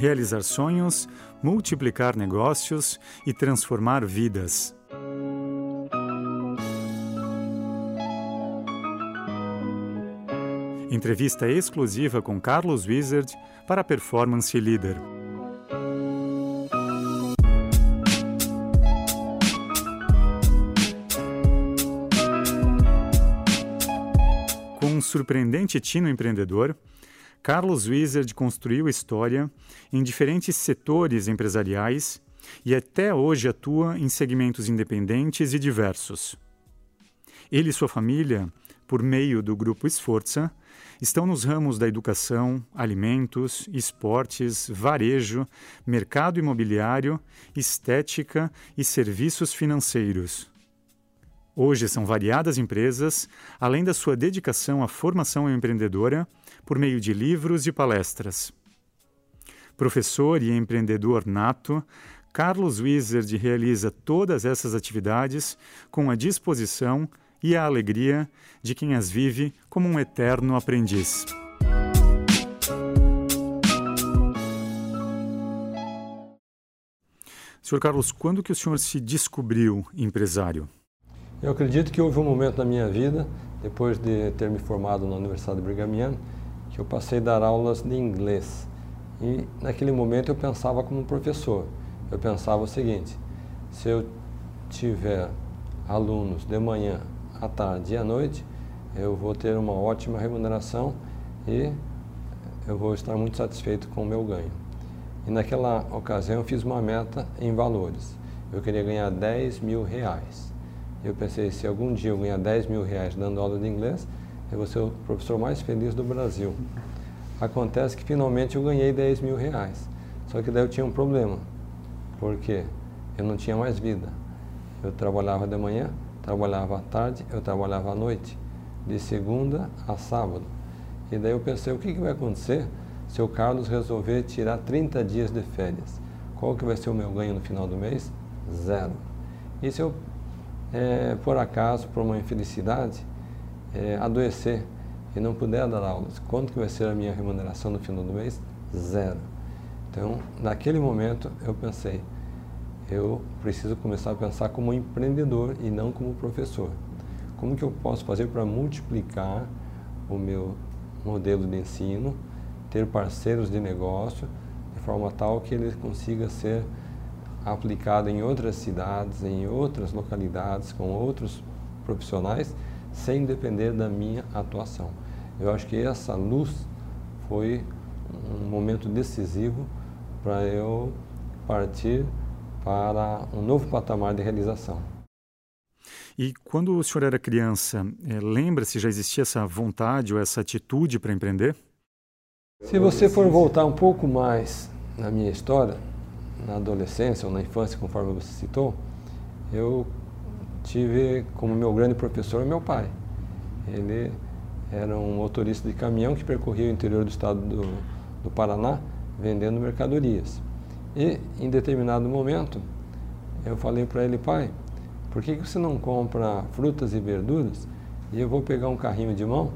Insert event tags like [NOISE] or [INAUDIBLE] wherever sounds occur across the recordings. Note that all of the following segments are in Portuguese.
realizar sonhos, multiplicar negócios e transformar vidas. Entrevista exclusiva com Carlos Wizard para Performance Leader. Com um surpreendente tino empreendedor, Carlos Wizard construiu história em diferentes setores empresariais e até hoje atua em segmentos independentes e diversos. Ele e sua família, por meio do grupo Esforça, estão nos ramos da educação, alimentos, esportes, varejo, mercado imobiliário, estética e serviços financeiros. Hoje são variadas empresas, além da sua dedicação à formação empreendedora por meio de livros e palestras. Professor e empreendedor nato, Carlos Wizard realiza todas essas atividades com a disposição e a alegria de quem as vive como um eterno aprendiz. Senhor Carlos, quando que o senhor se descobriu empresário? Eu acredito que houve um momento na minha vida, depois de ter me formado na Universidade Brighamiana, que eu passei a dar aulas de inglês. E naquele momento eu pensava como professor. Eu pensava o seguinte: se eu tiver alunos de manhã, à tarde e à noite, eu vou ter uma ótima remuneração e eu vou estar muito satisfeito com o meu ganho. E naquela ocasião eu fiz uma meta em valores. Eu queria ganhar 10 mil reais. Eu pensei, se algum dia eu ganhar 10 mil reais dando aula de inglês, eu vou ser o professor mais feliz do Brasil. Acontece que finalmente eu ganhei 10 mil reais. Só que daí eu tinha um problema, porque eu não tinha mais vida. Eu trabalhava de manhã, trabalhava à tarde, eu trabalhava à noite, de segunda a sábado. E daí eu pensei, o que, que vai acontecer se o Carlos resolver tirar 30 dias de férias? Qual que vai ser o meu ganho no final do mês? Zero. E se eu é, por acaso, por uma infelicidade, é, adoecer e não puder dar aulas, quanto que vai ser a minha remuneração no final do mês? Zero. Então, naquele momento, eu pensei, eu preciso começar a pensar como empreendedor e não como professor. Como que eu posso fazer para multiplicar o meu modelo de ensino, ter parceiros de negócio, de forma tal que ele consiga ser aplicado em outras cidades, em outras localidades, com outros profissionais, sem depender da minha atuação. Eu acho que essa luz foi um momento decisivo para eu partir para um novo patamar de realização. E quando o senhor era criança, é, lembra se já existia essa vontade ou essa atitude para empreender? Se você for voltar um pouco mais na minha história, na adolescência ou na infância, conforme você citou, eu tive como meu grande professor meu pai. Ele era um motorista de caminhão que percorria o interior do estado do, do Paraná vendendo mercadorias. E em determinado momento eu falei para ele, pai, por que, que você não compra frutas e verduras e eu vou pegar um carrinho de mão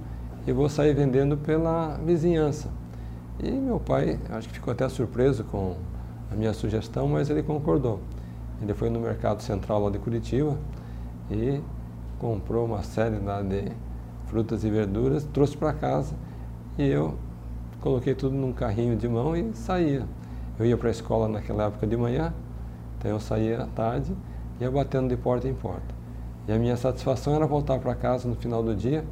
e vou sair vendendo pela vizinhança? E meu pai, acho que ficou até surpreso com a minha sugestão, mas ele concordou. Ele foi no mercado central lá de Curitiba e comprou uma série lá de frutas e verduras, trouxe para casa e eu coloquei tudo num carrinho de mão e saía. Eu ia para a escola naquela época de manhã, então eu saía à tarde e ia batendo de porta em porta. E a minha satisfação era voltar para casa no final do dia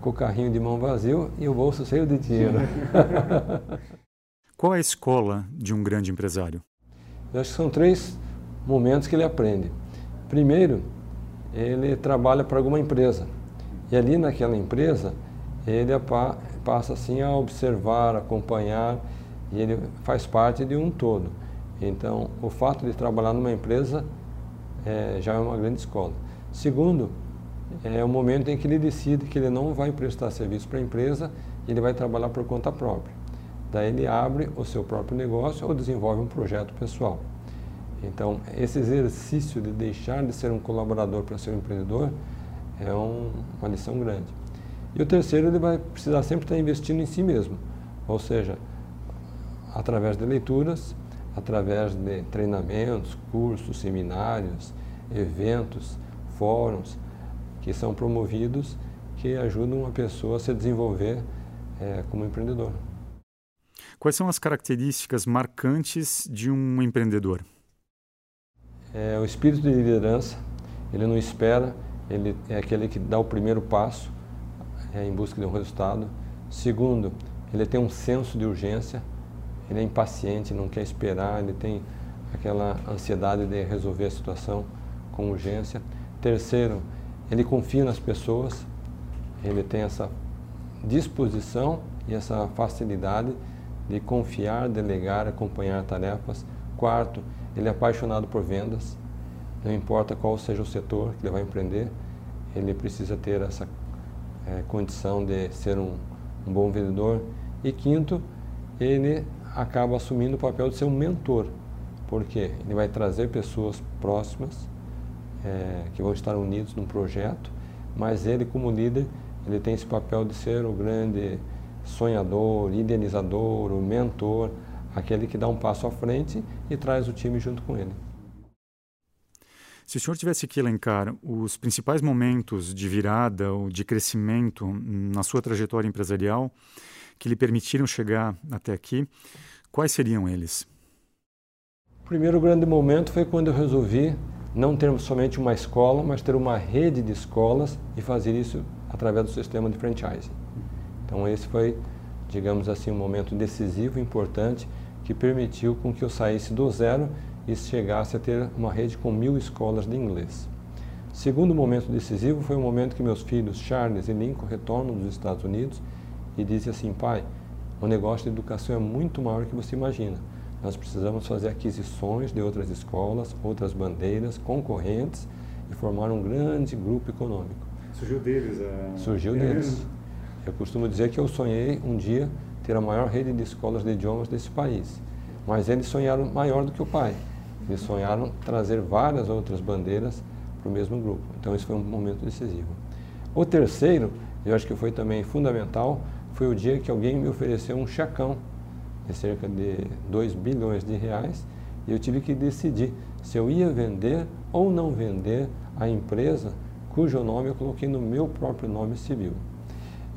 com o carrinho de mão vazio e o bolso cheio de dinheiro. [LAUGHS] [LAUGHS] Qual é a escola de um grande empresário? Eu acho que são três momentos que ele aprende. Primeiro, ele trabalha para alguma empresa. E ali naquela empresa, ele passa assim a observar, acompanhar, e ele faz parte de um todo. Então, o fato de trabalhar numa empresa é, já é uma grande escola. Segundo, é o momento em que ele decide que ele não vai prestar serviço para a empresa, ele vai trabalhar por conta própria. Daí ele abre o seu próprio negócio ou desenvolve um projeto pessoal. Então, esse exercício de deixar de ser um colaborador para ser um empreendedor é um, uma lição grande. E o terceiro, ele vai precisar sempre estar investindo em si mesmo. Ou seja, através de leituras, através de treinamentos, cursos, seminários, eventos, fóruns que são promovidos que ajudam a pessoa a se desenvolver é, como empreendedor. Quais são as características marcantes de um empreendedor? É o espírito de liderança. Ele não espera, ele é aquele que dá o primeiro passo é, em busca de um resultado. Segundo, ele tem um senso de urgência. Ele é impaciente, não quer esperar, ele tem aquela ansiedade de resolver a situação com urgência. Terceiro, ele confia nas pessoas, ele tem essa disposição e essa facilidade de confiar, delegar, acompanhar tarefas. Quarto, ele é apaixonado por vendas, não importa qual seja o setor que ele vai empreender, ele precisa ter essa é, condição de ser um, um bom vendedor. E quinto, ele acaba assumindo o papel de ser um mentor, porque ele vai trazer pessoas próximas é, que vão estar unidos num projeto, mas ele como líder, ele tem esse papel de ser o grande sonhador, idealizador, o mentor, aquele que dá um passo à frente e traz o time junto com ele. Se o senhor tivesse que elencar os principais momentos de virada ou de crescimento na sua trajetória empresarial que lhe permitiram chegar até aqui, quais seriam eles? O primeiro grande momento foi quando eu resolvi não ter somente uma escola, mas ter uma rede de escolas e fazer isso através do sistema de franchising. Então esse foi, digamos assim, um momento decisivo, importante, que permitiu com que eu saísse do zero e chegasse a ter uma rede com mil escolas de inglês. Segundo momento decisivo foi o momento que meus filhos Charles e Lincoln retornam dos Estados Unidos e dizem assim, pai, o negócio de educação é muito maior que você imagina. Nós precisamos fazer aquisições de outras escolas, outras bandeiras, concorrentes e formar um grande grupo econômico. Surgiu deles? A... Surgiu é deles. Eu costumo dizer que eu sonhei um dia ter a maior rede de escolas de idiomas desse país. Mas eles sonharam maior do que o pai. Eles sonharam trazer várias outras bandeiras para o mesmo grupo. Então, esse foi um momento decisivo. O terceiro, eu acho que foi também fundamental, foi o dia que alguém me ofereceu um checão de cerca de 2 bilhões de reais e eu tive que decidir se eu ia vender ou não vender a empresa cujo nome eu coloquei no meu próprio nome civil.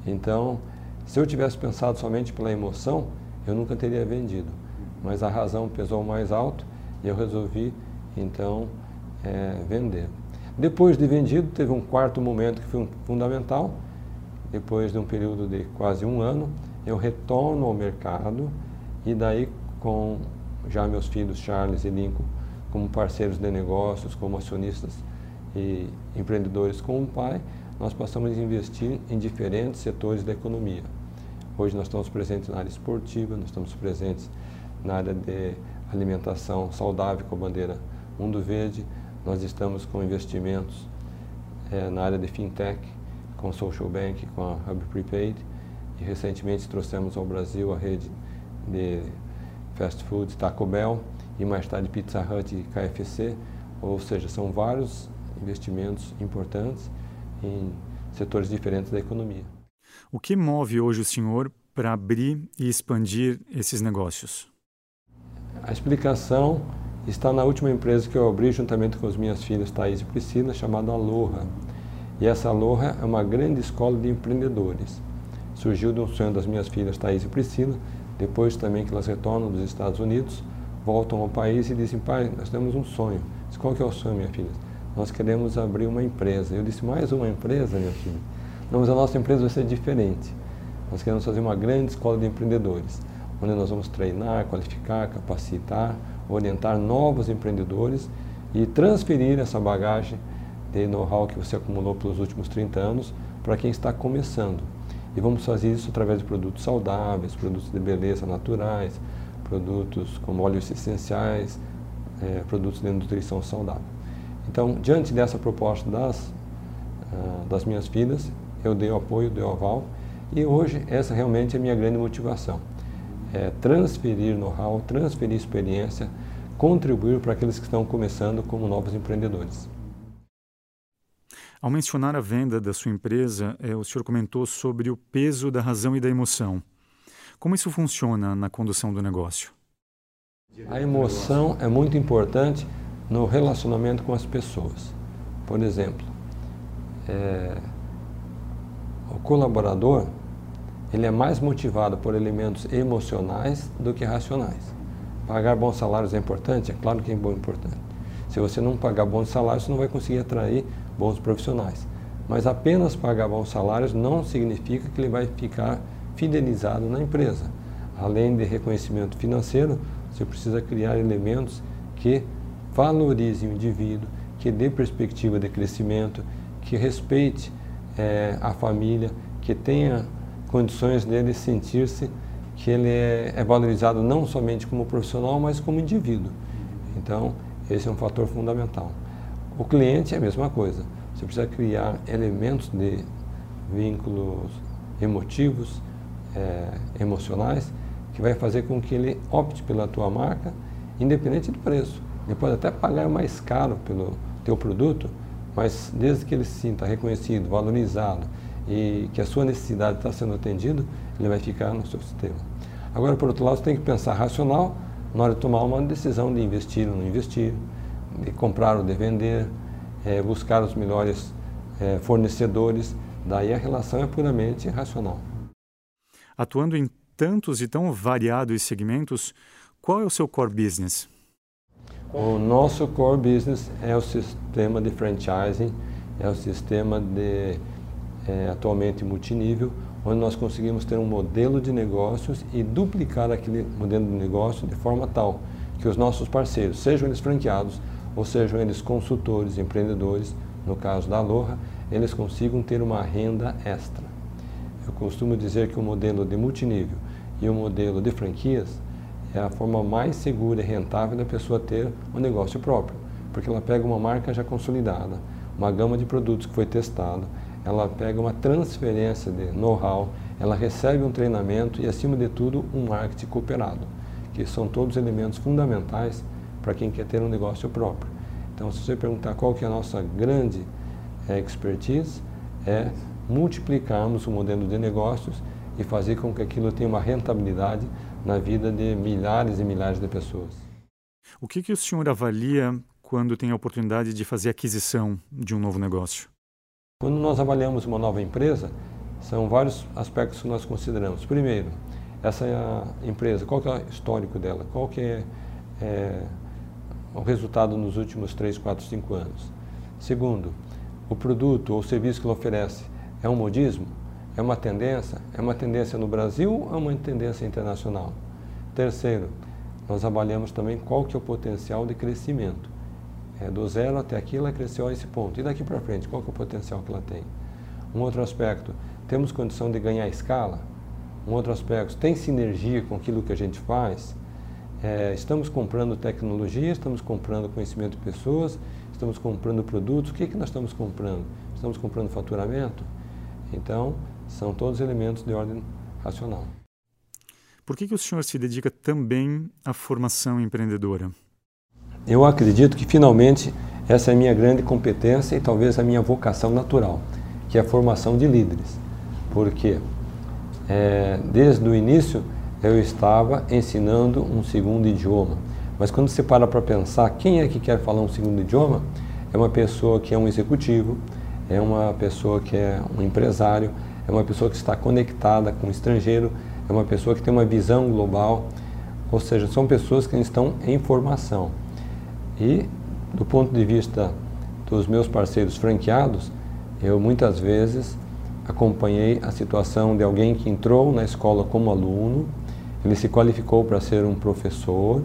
Então, se eu tivesse pensado somente pela emoção, eu nunca teria vendido. Mas a razão pesou mais alto e eu resolvi, então, é, vender. Depois de vendido, teve um quarto momento que foi fundamental. Depois de um período de quase um ano, eu retorno ao mercado e daí com já meus filhos Charles e Lincoln como parceiros de negócios, como acionistas e empreendedores com o pai, nós passamos a investir em diferentes setores da economia. Hoje nós estamos presentes na área esportiva, nós estamos presentes na área de alimentação saudável com a bandeira Mundo Verde, nós estamos com investimentos é, na área de fintech, com Social Bank, com a Hub Prepaid, e recentemente trouxemos ao Brasil a rede de fast food Taco Bell e mais tarde Pizza Hut e KFC, ou seja, são vários investimentos importantes em setores diferentes da economia. O que move hoje o senhor para abrir e expandir esses negócios? A explicação está na última empresa que eu abri juntamente com as minhas filhas Thaís e Priscila, chamada Aloha. E essa Aloha é uma grande escola de empreendedores. Surgiu de um sonho das minhas filhas Thaís e Priscila, depois também que elas retornam dos Estados Unidos, voltam ao país e dizem, pai, nós temos um sonho. Diz, qual que é o sonho, minha filha? Nós queremos abrir uma empresa. Eu disse, mais uma empresa, minha filha? Não, mas a nossa empresa vai ser diferente. Nós queremos fazer uma grande escola de empreendedores, onde nós vamos treinar, qualificar, capacitar, orientar novos empreendedores e transferir essa bagagem de know-how que você acumulou pelos últimos 30 anos para quem está começando. E vamos fazer isso através de produtos saudáveis, produtos de beleza naturais, produtos como óleos essenciais, é, produtos de nutrição saudável. Então, diante dessa proposta das, uh, das minhas filhas, eu dei o apoio, dei o aval, e hoje essa realmente é a minha grande motivação. É transferir know-how, transferir experiência, contribuir para aqueles que estão começando como novos empreendedores. Ao mencionar a venda da sua empresa, é, o senhor comentou sobre o peso da razão e da emoção. Como isso funciona na condução do negócio? A emoção é muito importante no relacionamento com as pessoas. Por exemplo, é, o colaborador ele é mais motivado por elementos emocionais do que racionais. Pagar bons salários é importante? É claro que é importante. Se você não pagar bons salários, você não vai conseguir atrair bons profissionais. Mas apenas pagar bons salários não significa que ele vai ficar fidelizado na empresa. Além de reconhecimento financeiro, você precisa criar elementos que valorizem o indivíduo, que dê perspectiva de crescimento, que respeite é, a família, que tenha condições dele sentir-se que ele é, é, valorizado não somente como profissional, mas como indivíduo. Então, esse é um fator fundamental. O cliente é a mesma coisa. Você precisa criar elementos de vínculos emotivos, é, emocionais, que vai fazer com que ele opte pela tua marca, independente do preço. Ele pode até pagar mais caro pelo teu produto, mas desde que ele se sinta reconhecido, valorizado e que a sua necessidade está sendo atendida, ele vai ficar no seu sistema. Agora, por outro lado, você tem que pensar racional na hora de tomar uma decisão de investir ou não investir, de comprar ou de vender, é, buscar os melhores é, fornecedores. Daí a relação é puramente racional. Atuando em tantos e tão variados segmentos, qual é o seu core business? O nosso core business é o sistema de franchising, é o sistema de é, atualmente multinível, onde nós conseguimos ter um modelo de negócios e duplicar aquele modelo de negócio de forma tal que os nossos parceiros, sejam eles franqueados ou sejam eles consultores, empreendedores, no caso da Aloha, eles consigam ter uma renda extra. Eu costumo dizer que o modelo de multinível e o modelo de franquias é a forma mais segura e rentável da pessoa ter um negócio próprio, porque ela pega uma marca já consolidada, uma gama de produtos que foi testada, ela pega uma transferência de know-how, ela recebe um treinamento e, acima de tudo, um marketing cooperado, que são todos elementos fundamentais para quem quer ter um negócio próprio. Então, se você perguntar qual que é a nossa grande é, expertise, é multiplicarmos o modelo de negócios e fazer com que aquilo tenha uma rentabilidade na vida de milhares e milhares de pessoas. O que, que o senhor avalia quando tem a oportunidade de fazer aquisição de um novo negócio? Quando nós avaliamos uma nova empresa, são vários aspectos que nós consideramos. Primeiro, essa empresa, qual que é o histórico dela? Qual que é, é o resultado nos últimos 3, 4, 5 anos? Segundo, o produto ou serviço que ela oferece é um modismo? É uma tendência? É uma tendência no Brasil ou é uma tendência internacional? Terceiro, nós avaliamos também qual que é o potencial de crescimento. É, do zero até aqui ela cresceu a esse ponto. E daqui para frente, qual que é o potencial que ela tem? Um outro aspecto, temos condição de ganhar escala? Um outro aspecto, tem sinergia com aquilo que a gente faz? É, estamos comprando tecnologia, estamos comprando conhecimento de pessoas, estamos comprando produtos. O que, que nós estamos comprando? Estamos comprando faturamento? Então, são todos elementos de ordem racional. Por que, que o senhor se dedica também à formação empreendedora? Eu acredito que finalmente essa é a minha grande competência e talvez a minha vocação natural, que é a formação de líderes. Porque é, desde o início eu estava ensinando um segundo idioma. Mas quando você para para pensar, quem é que quer falar um segundo idioma? É uma pessoa que é um executivo, é uma pessoa que é um empresário, é uma pessoa que está conectada com o estrangeiro, é uma pessoa que tem uma visão global. Ou seja, são pessoas que estão em formação. E, do ponto de vista dos meus parceiros franqueados, eu muitas vezes acompanhei a situação de alguém que entrou na escola como aluno, ele se qualificou para ser um professor,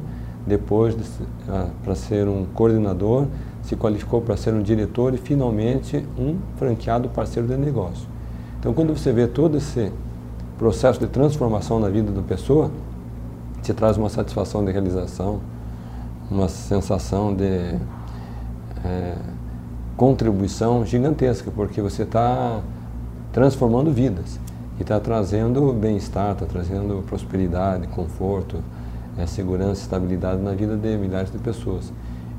depois de, ah, para ser um coordenador, se qualificou para ser um diretor e finalmente um franqueado parceiro de negócio. Então, quando você vê todo esse processo de transformação na vida da pessoa, te traz uma satisfação de realização, uma sensação de é, contribuição gigantesca, porque você está transformando vidas e está trazendo bem-estar, está trazendo prosperidade, conforto, é, segurança, estabilidade na vida de milhares de pessoas.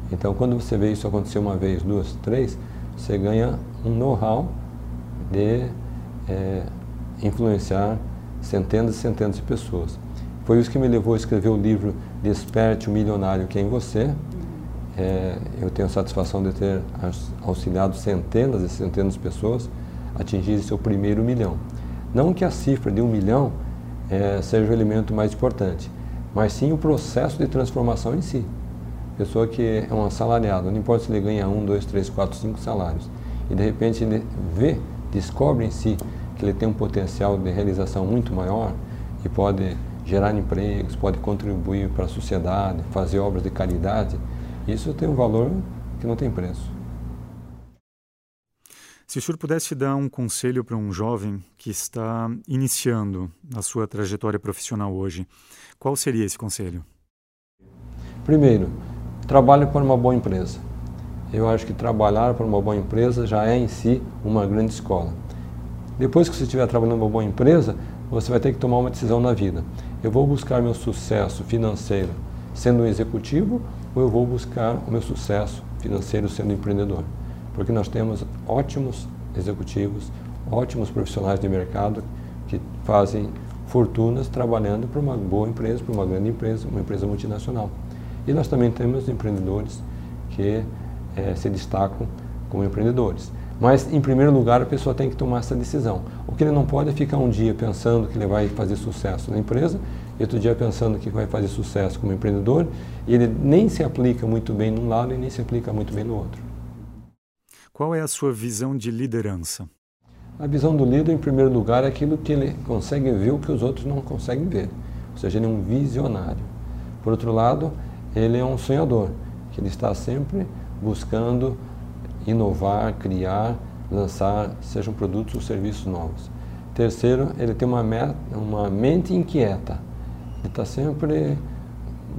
Então, quando você vê isso acontecer uma vez, duas, três, você ganha um know-how de é, influenciar centenas e centenas de pessoas. Foi isso que me levou a escrever o livro Desperte o Milionário que é em Você. É, eu tenho a satisfação de ter auxiliado centenas e centenas de pessoas a atingir seu primeiro milhão. Não que a cifra de um milhão é, seja o elemento mais importante, mas sim o processo de transformação em si. Pessoa que é um assalariado, não importa se ele ganha um, dois, três, quatro, cinco salários, e de repente ele vê, descobre em si que ele tem um potencial de realização muito maior e pode gerar empregos, pode contribuir para a sociedade, fazer obras de caridade, isso tem um valor que não tem preço. Se o senhor pudesse dar um conselho para um jovem que está iniciando a sua trajetória profissional hoje, qual seria esse conselho? Primeiro, trabalhe para uma boa empresa. Eu acho que trabalhar para uma boa empresa já é em si uma grande escola. Depois que você estiver trabalhando para uma boa empresa, você vai ter que tomar uma decisão na vida. Eu vou buscar meu sucesso financeiro sendo um executivo ou eu vou buscar o meu sucesso financeiro sendo empreendedor? Porque nós temos ótimos executivos, ótimos profissionais de mercado que fazem fortunas trabalhando para uma boa empresa, para uma grande empresa, uma empresa multinacional. E nós também temos empreendedores que é, se destacam como empreendedores. Mas, em primeiro lugar, a pessoa tem que tomar essa decisão. O que ele não pode é ficar um dia pensando que ele vai fazer sucesso na empresa e outro dia pensando que vai fazer sucesso como empreendedor e ele nem se aplica muito bem num lado e nem se aplica muito bem no outro. Qual é a sua visão de liderança? A visão do líder, em primeiro lugar, é aquilo que ele consegue ver o que os outros não conseguem ver. Ou seja, ele é um visionário. Por outro lado, ele é um sonhador, que ele está sempre buscando inovar, criar, lançar, sejam produtos ou serviços novos. Terceiro, ele tem uma, uma mente inquieta. Ele está sempre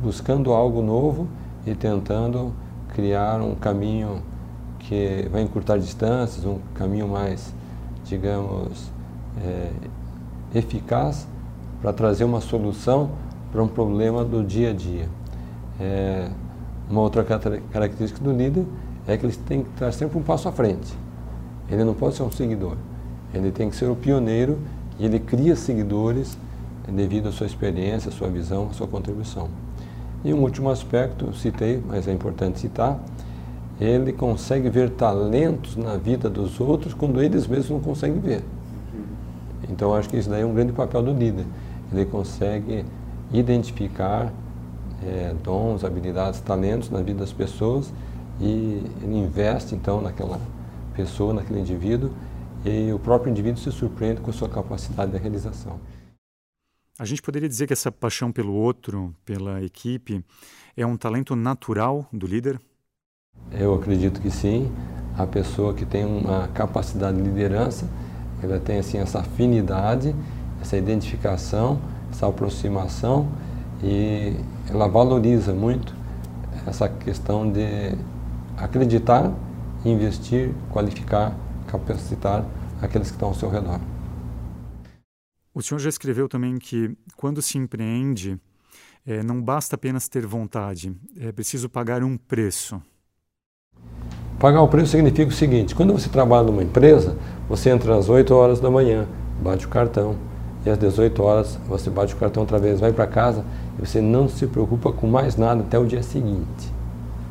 buscando algo novo e tentando criar um caminho que vai encurtar distâncias, um caminho mais, digamos, é, eficaz para trazer uma solução para um problema do dia a dia. É, uma outra característica do líder é que ele tem que estar sempre um passo à frente. Ele não pode ser um seguidor. Ele tem que ser o pioneiro e ele cria seguidores devido à sua experiência, à sua visão, à sua contribuição. E um último aspecto, citei, mas é importante citar, ele consegue ver talentos na vida dos outros quando eles mesmos não conseguem ver. Então acho que isso daí é um grande papel do líder. Ele consegue identificar é, dons, habilidades, talentos na vida das pessoas e ele investe então naquela pessoa, naquele indivíduo e o próprio indivíduo se surpreende com a sua capacidade de realização. A gente poderia dizer que essa paixão pelo outro, pela equipe, é um talento natural do líder? Eu acredito que sim. A pessoa que tem uma capacidade de liderança, ela tem assim essa afinidade, essa identificação, essa aproximação e ela valoriza muito essa questão de acreditar, investir, qualificar, capacitar aqueles que estão ao seu redor. O senhor já escreveu também que quando se empreende, é, não basta apenas ter vontade, é preciso pagar um preço. Pagar o preço significa o seguinte: quando você trabalha numa empresa, você entra às 8 horas da manhã, bate o cartão, e às 18 horas você bate o cartão outra vez, vai para casa e você não se preocupa com mais nada até o dia seguinte.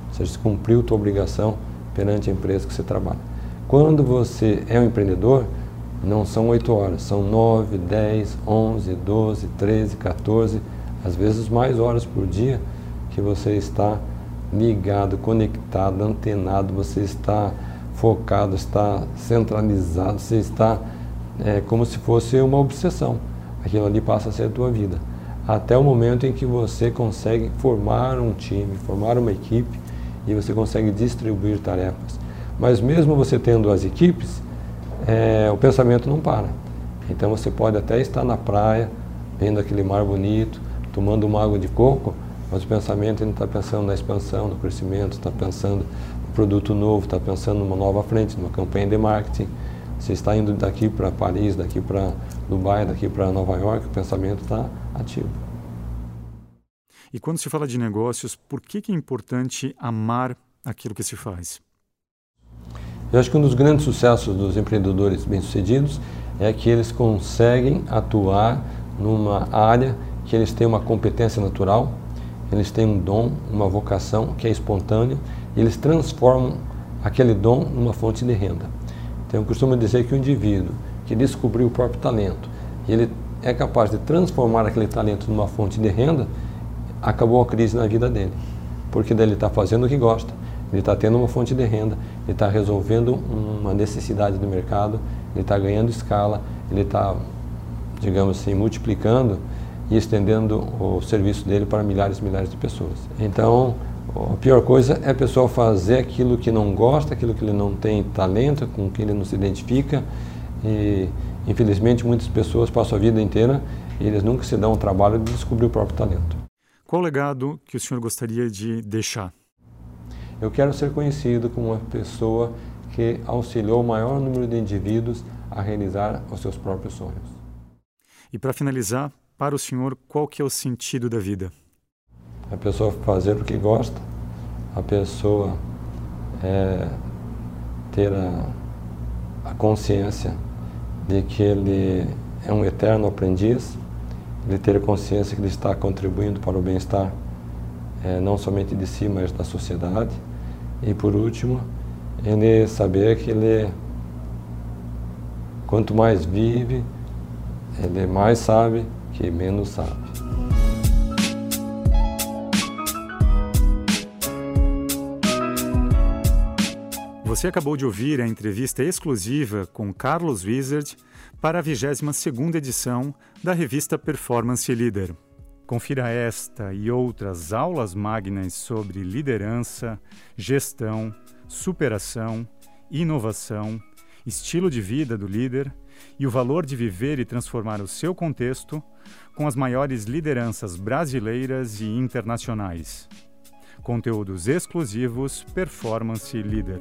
Ou seja, você cumpriu a sua obrigação perante a empresa que você trabalha. Quando você é um empreendedor, não são 8 horas, são 9, 10, 11, 12, 13, 14, às vezes mais horas por dia que você está ligado, conectado, antenado, você está focado, está centralizado, você está é, como se fosse uma obsessão. Aquilo ali passa a ser a tua vida. Até o momento em que você consegue formar um time, formar uma equipe e você consegue distribuir tarefas. Mas mesmo você tendo as equipes, é, o pensamento não para. Então você pode até estar na praia, vendo aquele mar bonito, tomando uma água de coco, mas o pensamento ainda está pensando na expansão, no crescimento, está pensando no produto novo, está pensando numa nova frente, numa campanha de marketing. Você está indo daqui para Paris, daqui para Dubai, daqui para Nova York, o pensamento está ativo. E quando se fala de negócios, por que, que é importante amar aquilo que se faz? Eu acho que um dos grandes sucessos dos empreendedores bem-sucedidos é que eles conseguem atuar numa área que eles têm uma competência natural, eles têm um dom, uma vocação que é espontânea e eles transformam aquele dom numa fonte de renda. Então eu costumo dizer que o indivíduo que descobriu o próprio talento e ele é capaz de transformar aquele talento numa fonte de renda, acabou a crise na vida dele. Porque daí ele está fazendo o que gosta, ele está tendo uma fonte de renda, ele está resolvendo uma necessidade do mercado, ele está ganhando escala, ele está, digamos assim, multiplicando e estendendo o serviço dele para milhares e milhares de pessoas. Então, a pior coisa é a pessoa fazer aquilo que não gosta, aquilo que ele não tem talento, com que ele não se identifica. E, infelizmente, muitas pessoas passam a vida inteira e eles nunca se dão o trabalho de descobrir o próprio talento. Qual o legado que o senhor gostaria de deixar? Eu quero ser conhecido como uma pessoa que auxiliou o maior número de indivíduos a realizar os seus próprios sonhos. E para finalizar, para o senhor, qual que é o sentido da vida? A pessoa fazer o que gosta, a pessoa é, ter a, a consciência de que ele é um eterno aprendiz, ele ter consciência que ele está contribuindo para o bem-estar é, não somente de si, mas da sociedade. E por último, ele saber que ele, quanto mais vive, ele mais sabe que menos sabe. Você acabou de ouvir a entrevista exclusiva com Carlos Wizard para a 22ª edição da revista Performance Leader. Confira esta e outras aulas magnas sobre liderança, gestão, superação, inovação, estilo de vida do líder e o valor de viver e transformar o seu contexto com as maiores lideranças brasileiras e internacionais. Conteúdos exclusivos Performance Leader.